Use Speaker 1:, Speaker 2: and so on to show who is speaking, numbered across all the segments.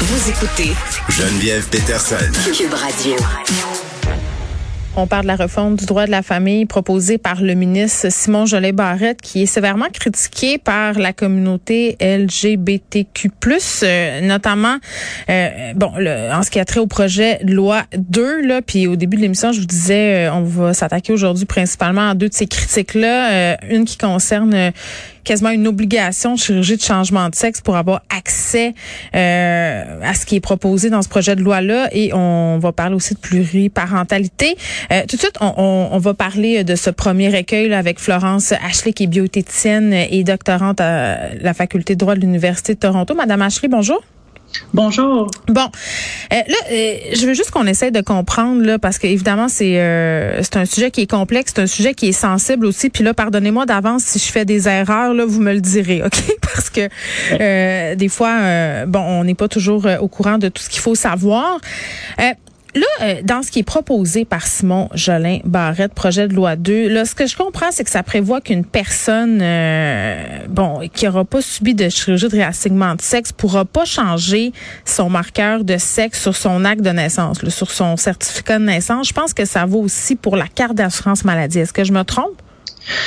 Speaker 1: Vous écoutez
Speaker 2: Geneviève Peterson.
Speaker 1: Cube Radio.
Speaker 3: On parle de la réforme du droit de la famille proposée par le ministre Simon Jolet Barrette, qui est sévèrement critiqué par la communauté LGBTQ+, euh, notamment euh, bon le, en ce qui a trait au projet de loi 2 là, puis au début de l'émission, je vous disais euh, on va s'attaquer aujourd'hui principalement à deux de ces critiques là, une qui concerne quasiment une obligation de chirurgie de changement de sexe pour avoir accès euh, à ce qui est proposé dans ce projet de loi-là. Et on va parler aussi de pluriparentalité. Euh, tout de suite, on, on, va parler de ce premier recueil là, avec Florence Ashley, qui est bioéthicienne et doctorante à la faculté de droit de l'Université de Toronto. Madame Ashley, bonjour.
Speaker 4: Bonjour.
Speaker 3: Bon, euh, là, euh, je veux juste qu'on essaie de comprendre là, parce que évidemment c'est euh, c'est un sujet qui est complexe, c'est un sujet qui est sensible aussi. Puis là, pardonnez-moi d'avance si je fais des erreurs, là, vous me le direz, ok? Parce que des fois, bon, on n'est pas toujours au courant de tout ce qu'il faut savoir. Là, euh, dans ce qui est proposé par Simon Jolin Barrette, projet de loi 2, là, ce que je comprends, c'est que ça prévoit qu'une personne, euh, bon, qui n'aura pas subi de chirurgie de réassignement de sexe, pourra pas changer son marqueur de sexe sur son acte de naissance, sur son certificat de naissance. Je pense que ça vaut aussi pour la carte d'assurance maladie. Est-ce que je me trompe?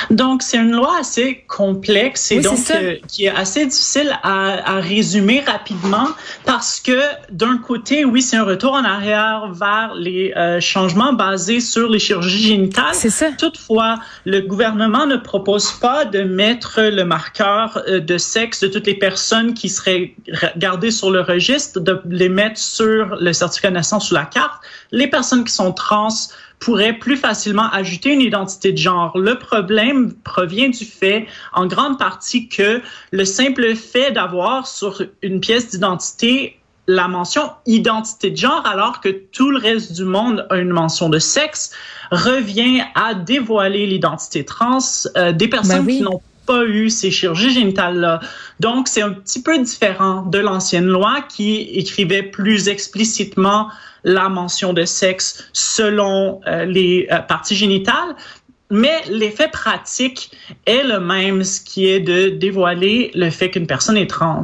Speaker 4: Donc, c'est une loi assez complexe et donc euh, qui est assez difficile à, à, résumer rapidement parce que d'un côté, oui, c'est un retour en arrière vers les euh, changements basés sur les chirurgies génitales.
Speaker 3: C'est ça.
Speaker 4: Toutefois, le gouvernement ne propose pas de mettre le marqueur euh, de sexe de toutes les personnes qui seraient gardées sur le registre, de les mettre sur le certificat de naissance ou la carte. Les personnes qui sont trans pourrait plus facilement ajouter une identité de genre. Le problème provient du fait, en grande partie, que le simple fait d'avoir sur une pièce d'identité la mention identité de genre alors que tout le reste du monde a une mention de sexe revient à dévoiler l'identité trans euh, des personnes ben qui n'ont pas eu ces chirurgies génitales-là. Donc, c'est un petit peu différent de l'ancienne loi qui écrivait plus explicitement la mention de sexe selon euh, les euh, parties génitales. Mais l'effet pratique est le même, ce qui est de dévoiler le fait qu'une personne est trans.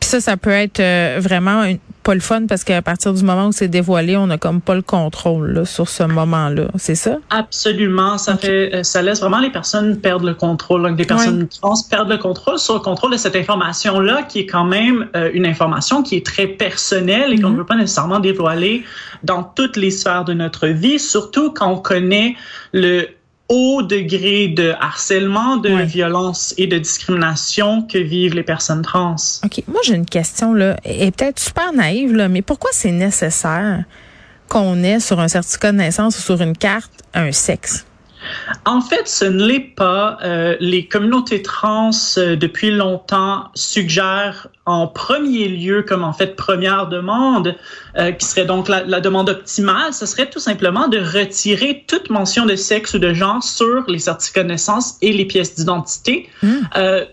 Speaker 3: Ça, ça peut être euh, vraiment une, pas le fun parce qu'à partir du moment où c'est dévoilé, on n'a comme pas le contrôle là, sur ce moment-là. C'est ça?
Speaker 4: Absolument. Ça fait, euh, ça laisse vraiment les personnes perdre le contrôle. Donc, des personnes trans perdent le contrôle sur le contrôle de cette information-là, qui est quand même euh, une information qui est très personnelle et qu'on ne mhm. veut pas nécessairement dévoiler dans toutes les sphères de notre vie, surtout quand on connaît le haut degré de harcèlement, de violence et de discrimination que vivent les personnes trans.
Speaker 3: OK. Moi, j'ai une question, là, et peut-être super naïve, là, mais pourquoi c'est nécessaire qu'on ait sur un certificat de naissance ou sur une carte un sexe?
Speaker 4: En fait, ce ne l'est pas. Euh, les communautés trans, euh, depuis longtemps, suggèrent en premier lieu, comme en fait première demande, euh, qui serait donc la, la, demande optimale, ce serait tout simplement de retirer toute mention de sexe ou de genre sur les certificats de naissance et les pièces d'identité. Euh,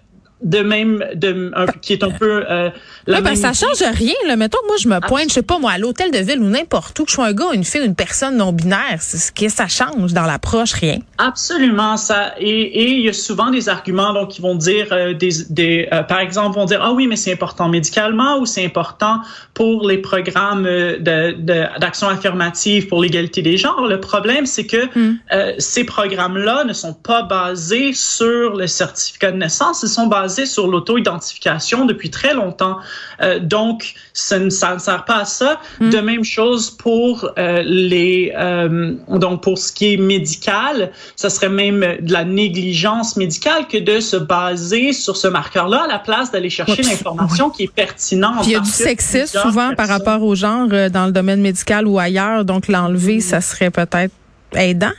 Speaker 4: de même de qui est un peu euh,
Speaker 3: la ben, ça change rien là. Mettons que moi je me pointe je sais pas moi à l'hôtel de ville ou n'importe où que je sois un gars une fille une personne non binaire c'est ce qui ça change dans l'approche rien.
Speaker 4: Absolument ça. Et il y a souvent des arguments donc qui vont dire euh, des, des euh, par exemple vont dire ah oui mais c'est important médicalement ou c'est important pour les programmes euh, de d'action affirmative pour l'égalité des genres. Le problème c'est que hmm. ces programmes là ne sont pas basés sur le certificat de naissance ils sont basés sur l'auto-identification depuis très longtemps. Euh, donc, ça ne, ça ne, sert pas à ça. Hmm. De même chose pour euh, les euh, donc pour ce qui est médical, ça serait même de la négligence médicale que de se baser sur ce marqueur-là à la place d'aller chercher l'information qui est pertinente.
Speaker 3: il y a du sexisme souvent par rapport au genre dans le domaine médical ou ailleurs, donc l'enlever, ça serait peut-être aidant?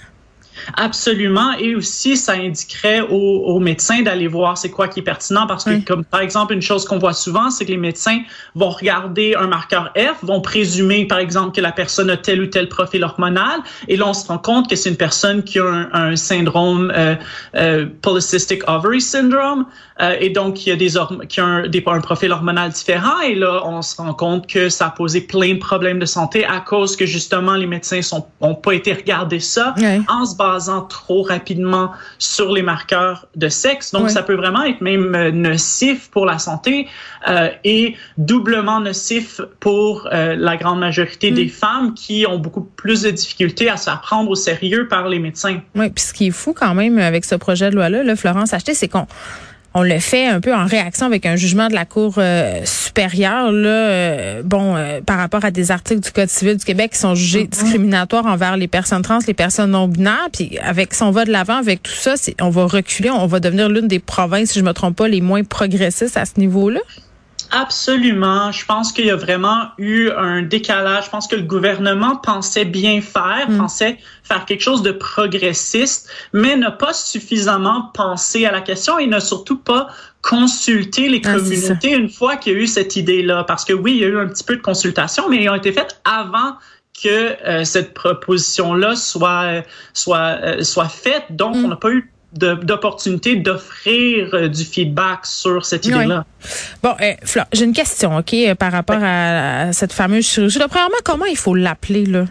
Speaker 4: Absolument. Et aussi, ça indiquerait aux, aux médecins d'aller voir c'est quoi qui est pertinent parce que, comme par exemple, une chose qu'on voit souvent, c'est que les médecins vont regarder un marqueur F, vont présumer, par exemple, que la personne a tel ou tel profil hormonal. Et là, on se rend compte que c'est une personne qui a un, un syndrome euh, euh, polycystic ovary syndrome. Euh, et donc, il y a des, qui a un, des, un profil hormonal différent. Et là, on se rend compte que ça a posé plein de problèmes de santé à cause que, justement, les médecins sont, ont pas été regarder ça en se basant basant trop rapidement sur les marqueurs de sexe. Donc, ça peut vraiment être même euh, nocif pour la santé euh, et doublement nocif pour euh, la grande majorité des mm. femmes qui ont beaucoup plus de difficultés à se prendre au sérieux par les médecins.
Speaker 3: Oui, puis ce qui est fou quand même avec ce projet de loi-là, là, Florence Acheté, c'est qu'on on le fait un peu en réaction avec un jugement de la Cour euh, supérieure, là, euh, bon, euh, par rapport à des articles du Code civil du Québec qui sont jugés mm-hmm. discriminatoires envers les personnes trans, les personnes non binaires. Puis avec si on va de l'avant avec tout ça, on va reculer, on va devenir l'une des provinces, si je me trompe pas, les moins progressistes à ce niveau-là.
Speaker 4: Absolument. Je pense qu'il y a vraiment eu un décalage. Je pense que le gouvernement pensait bien faire, mm. pensait faire quelque chose de progressiste, mais n'a pas suffisamment pensé à la question et n'a surtout pas consulté les ah, communautés une fois qu'il y a eu cette idée-là. Parce que oui, il y a eu un petit peu de consultation, mais ils ont été faites avant que euh, cette proposition-là soit soit euh, soit faite. Donc, mm. on n'a pas eu d'opportunité d'offrir euh, du feedback sur cette idée-là.
Speaker 3: Bon, euh, j'ai une question, OK, euh, par rapport à, cette fameuse chirurgie. premièrement, comment il faut l'appeler, là?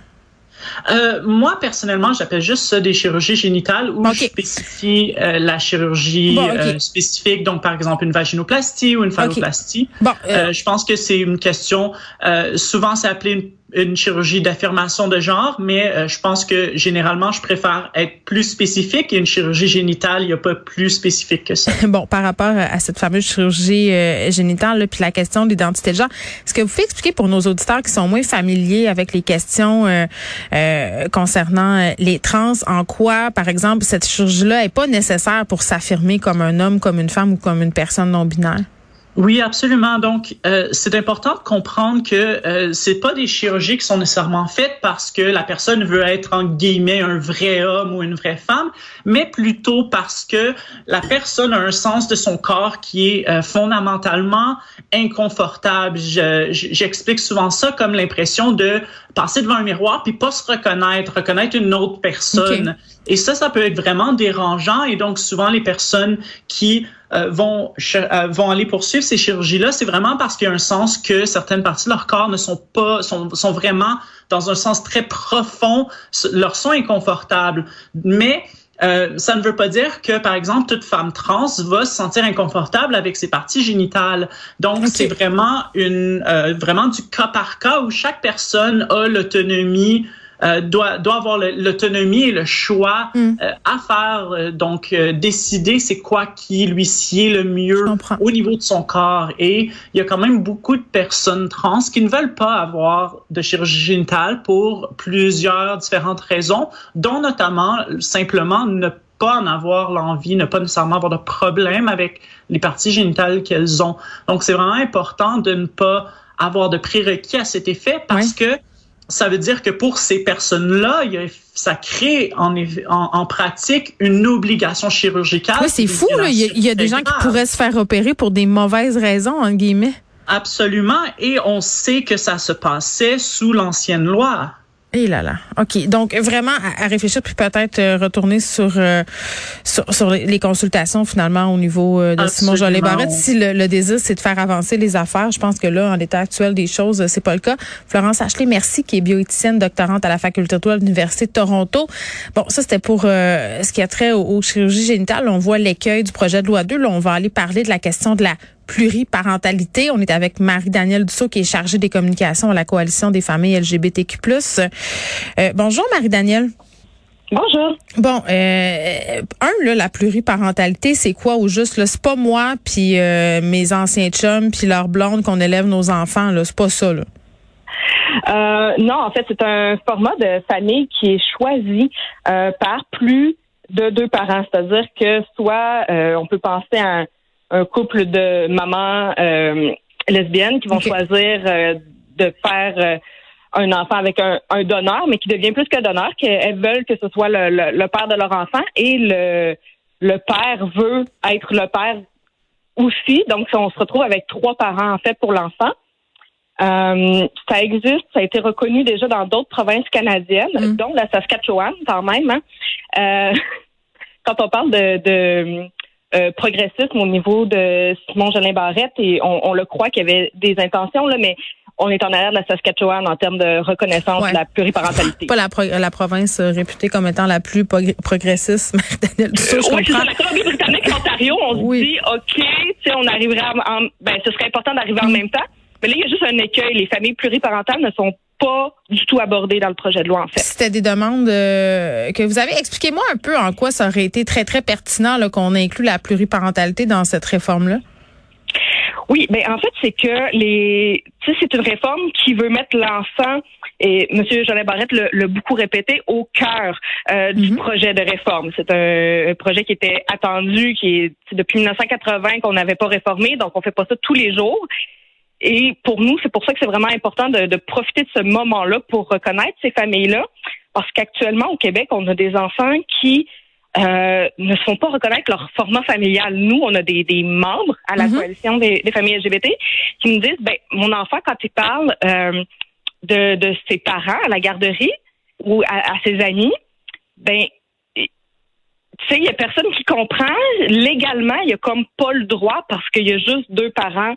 Speaker 4: Euh, moi, personnellement, j'appelle juste ça des chirurgies génitales où je spécifie la chirurgie spécifique, donc par exemple une vaginoplastie ou une phalloplastie. Bon, je pense que c'est une question, souvent c'est appelé une une chirurgie d'affirmation de genre, mais euh, je pense que généralement, je préfère être plus spécifique et une chirurgie génitale, il n'y a pas plus spécifique que ça.
Speaker 3: bon, par rapport à cette fameuse chirurgie euh, génitale, puis la question de l'identité de genre, est-ce que vous pouvez expliquer pour nos auditeurs qui sont moins familiers avec les questions euh, concernant les trans, en quoi, par exemple, cette chirurgie-là est pas nécessaire pour s'affirmer comme un homme, comme une femme ou comme une personne non binaire?
Speaker 4: Oui, absolument. Donc, euh, c'est important de comprendre que euh, c'est pas des chirurgies qui sont nécessairement faites parce que la personne veut être en guillemets un vrai homme ou une vraie femme, mais plutôt parce que la personne a un sens de son corps qui est euh, fondamentalement inconfortable. J'explique souvent ça comme l'impression de passer devant un miroir puis pas se reconnaître, reconnaître une autre personne. Et ça, ça peut être vraiment dérangeant. Et donc, souvent, les personnes qui euh, vont, euh, vont aller poursuivre ces chirurgies-là, c'est vraiment parce qu'il y a un sens que certaines parties de leur corps ne sont pas, sont, sont vraiment dans un sens très profond, leur sont inconfortables. Mais euh, ça ne veut pas dire que, par exemple, toute femme trans va se sentir inconfortable avec ses parties génitales. Donc, c'est vraiment une euh, vraiment du cas par cas où chaque personne a l'autonomie euh, doit, doit avoir l'autonomie et le choix mm. euh, à faire, euh, donc décider c'est quoi qui lui sied le mieux au niveau de son corps. Et il y a quand même beaucoup de personnes trans qui ne veulent pas avoir de chirurgie génitale pour plusieurs différentes raisons, dont notamment simplement ne pas en avoir l'envie, ne pas nécessairement avoir de problème avec les parties génitales qu'elles ont. Donc, c'est vraiment important de ne pas avoir de prérequis à cet effet parce que ça veut dire que pour ces personnes-là, ça crée en, en, pratique une obligation chirurgicale.
Speaker 3: Oui, c'est fou. Là. Il, y a, des gens qui pourraient se faire opérer pour des mauvaises raisons, en guillemets.
Speaker 4: Absolument. Et on sait que ça se passait sous l'ancienne loi.
Speaker 3: Et là là. OK. Donc, vraiment à, réfléchir puis peut-être euh, retourner sur, euh, sur, les consultations finalement au niveau euh, de Simon Jolet Barrette. Si le, désir, c'est de faire avancer les affaires, je pense que là, en l'état actuel des choses, c'est pas le cas. Florence Ashley, merci, qui est bioéthicienne, doctorante à la faculté de droit de l'Université de Toronto. Bon, ça, c'était pour ce qui a trait aux, aux chirurgies génitales. On voit l'écueil du projet de loi 2. Là, on va aller parler de la question de la pluriparentalité. On est avec Marie-Danielle Dussault, qui est chargée des communications à la Coalition des familles LGBTQ+. Euh, bonjour, Marie-Danielle.
Speaker 1: Bonjour.
Speaker 3: Bon, euh, un, là, la pluriparentalité, c'est quoi au juste? C'est pas moi, puis euh, mes anciens chums, puis leurs blondes qu'on élève nos enfants. Là, c'est pas ça. Là.
Speaker 1: Euh, non, en fait, c'est un format de famille qui est choisi par plus de deux parents. C'est-à-dire que soit on peut penser à un un couple de mamans euh, lesbiennes qui vont choisir euh, de faire euh, un enfant avec un, donneur, mais qui devient plus que donneur, qu'elles veulent que ce soit le, père de leur enfant et le, le père veut être le père aussi. Donc, on se retrouve avec trois parents, en fait, pour l'enfant. ça existe, ça a été reconnu déjà dans d'autres provinces canadiennes, mm. dont la Saskatchewan quand même. Hein. quand on parle de euh, progressisme au niveau de Simon Jolin Barrette et on, le croit qu'il y avait des intentions là, mais on est en arrière de la Saskatchewan en termes de reconnaissance de la pluriparentalité.
Speaker 3: Pas la, la province réputée comme étant la plus progressiste,
Speaker 1: Daniel Dussault, je euh, oui, c'est ça. La Colombie-Britannique, l'Ontario, on se dit, OK, on arriverait en, ben, ce serait important d'arriver en mm. même temps. Mais là, il y a juste un écueil. Les familles pluriparentales ne sont pas du tout abordées dans le projet de loi, en fait.
Speaker 3: C'était des demandes euh, que vous avez. Expliquez-moi un peu en quoi ça aurait été très, très pertinent qu'on inclut la pluriparentalité dans cette réforme-là?
Speaker 1: Oui, mais en fait, c'est que les, c'est une réforme qui veut mettre l'enfant et M. Jolin Barrette l'a beaucoup répété au cœur euh, du mhm. projet de réforme. C'est un, projet qui était attendu, qui est depuis 1980 qu'on n'avait pas réformé, donc on fait pas ça tous les jours. Et pour nous, c'est pour ça que c'est vraiment important de, de profiter de ce moment-là pour reconnaître ces familles-là, parce qu'actuellement au Québec, on a des enfants qui euh, ne se font pas reconnaître leur format familial. Nous, on a des, des membres à la mhm. coalition des, familles LGBT qui nous disent, ben, mon enfant, quand il parle euh, de, de ses parents à la garderie ou à, ses amis, ben, tu sais, il y a personne qui comprend. Légalement, il y a comme pas le droit parce qu'il y a juste deux parents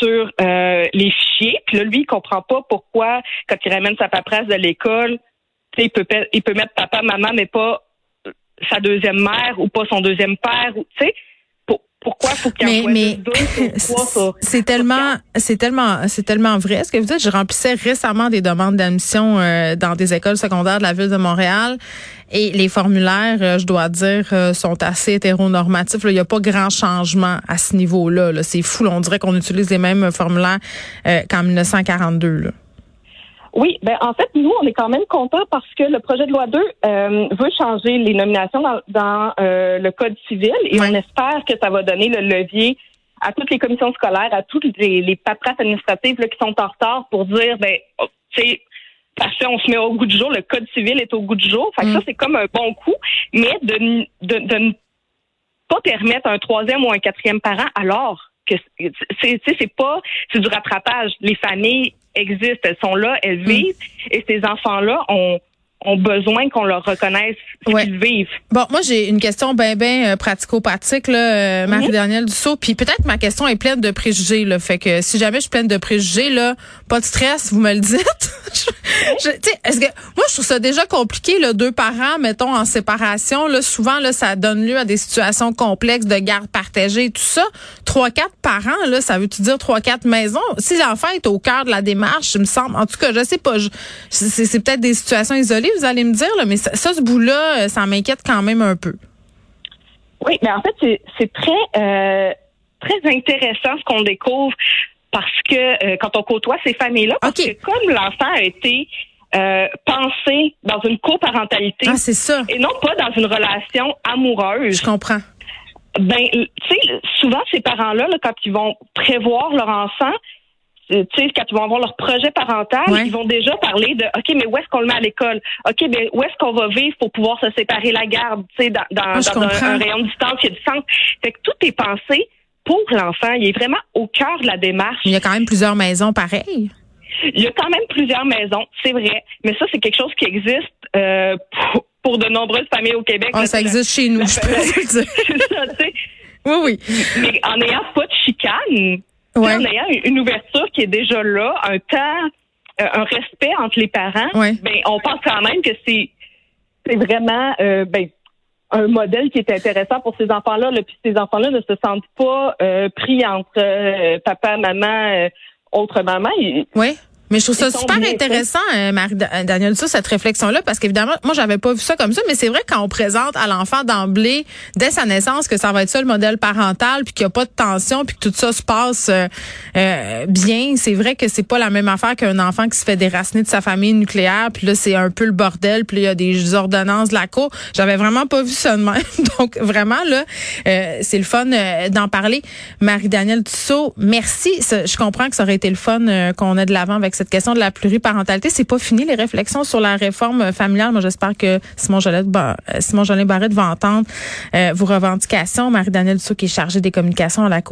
Speaker 1: sur euh, les fichiers. Puis là, lui, il comprend pas pourquoi, quand il ramène sa paperasse de l'école, il peut, il peut mettre papa, maman, mais pas sa deuxième mère ou pas son deuxième père, tu sais. Pourquoi faut qu'il mais, mais
Speaker 3: c'est tellement c'est tellement c'est tellement vrai ce que vous dites. Je remplissais récemment des demandes d'admission euh, dans des écoles secondaires de la ville de Montréal. Et les formulaires euh, je dois dire euh, sont assez hétéronormatifs il n'y a pas grand changement à ce niveau-là -là, c'est fou on dirait qu'on utilise les mêmes formulaires qu'en 1942 là.
Speaker 1: Oui, ben en fait, nous, on est quand même contents parce que le projet de loi 2 euh, veut changer les nominations dans, euh, le Code civil et on espère que ça va donner le levier à toutes les commissions scolaires, à toutes les, les paperasses administratives qui sont en retard pour dire, ben, oh, c'est parfait, on se met au goût du jour, le Code civil est au goût du jour. Fait que ça, mm. c'est comme un bon coup, mais de, de, de ne pas permettre un troisième ou un quatrième parent alors que c'est c'est pas c'est du rattrapage. Les familles existent, elles sont là, elles mm. vivent, et ces enfants-là ont ont besoin qu'on leur reconnaisse ce qu'ils vivent.
Speaker 3: Bon, moi j'ai une question bien bien euh, pratico-pratique là, euh, mhm. Marie-Danielle Dussault, puis peut-être ma question est pleine de préjugés là, fait que si jamais je suis pleine de préjugés là, pas de stress, vous me le dites. je, est-ce que moi je trouve ça déjà compliqué là, deux parents mettons en séparation là, souvent là ça donne lieu à des situations complexes de garde partagée et tout ça. Trois quatre parents là, ça veut-tu dire trois quatre maisons? Si l'enfant est au cœur de la démarche, il me semble en tout cas, je sais pas, c'est peut-être des situations isolées vous allez me dire, mais ça, ce bout-là, euh, ça m'inquiète quand même un peu.
Speaker 1: Oui, mais en fait, c'est très, euh, très intéressant ce qu'on découvre parce que euh, quand on côtoie ces familles-là, parce que comme l'enfant a été pensé dans une coparentalité
Speaker 3: ah, c'est ça.
Speaker 1: et non pas dans une relation amoureuse.
Speaker 3: Je comprends.
Speaker 1: Ben, tu sais, souvent ces parents-là, là, quand ils vont prévoir leur enfant, tu sais, quand ils vont avoir leur projet parental, ils vont déjà parler de, OK, mais où est-ce qu'on le met à l'école? OK, mais où est-ce qu'on va vivre pour pouvoir se séparer la garde, tu sais, dans, dans, un, rayon de distance, il y a du sens. Fait que tout est pensé pour l'enfant. Il est vraiment au cœur de la démarche.
Speaker 3: Il y a quand même plusieurs maisons pareilles.
Speaker 1: Il y a quand même plusieurs maisons, c'est vrai. Mais ça, c'est quelque chose qui existe euh, pour, de nombreuses familles au Québec.
Speaker 3: Ah, ça existe chez nous, je peux dire. ça. Oui, oui.
Speaker 1: Mais en n'ayant pas de chicane, en ayant une ouverture qui est déjà là, un temps, euh, un respect entre les parents, ben, on pense quand même que c'est c'est vraiment euh, ben, un modèle qui est intéressant pour ces enfants-là. Puis ces enfants-là ne se sentent pas euh, pris entre papa, maman, autre maman.
Speaker 3: Oui. Mais je trouve ça super intéressant, euh, Marie-Daniel, ça, cette réflexion-là, parce qu'évidemment, moi, j'avais pas vu ça comme ça, mais c'est vrai quand on présente à l'enfant d'emblée, dès sa naissance, que ça va être ça le modèle parental, puis qu'il n'y a pas de tension, puis que tout ça se passe euh, euh, bien, c'est vrai que c'est pas la même affaire qu'un enfant qui se fait déraciner de sa famille nucléaire, puis là, c'est un peu le bordel, puis il y a des ordonnances de la cour. J'avais vraiment pas vu ça de même. Donc, vraiment, là, c'est le fun d'en parler. Marie-Danielle Tussaud, merci. Je comprends que ça aurait été le fun qu'on ait de l'avant avec cette question de la pluriparentalité. C'est pas fini les réflexions sur la réforme familiale. Moi, j'espère que Simon Jolin, Jolin Barrette va entendre euh, vos revendications. Marie-Danielle Dussault, qui est chargée des communications à la Cour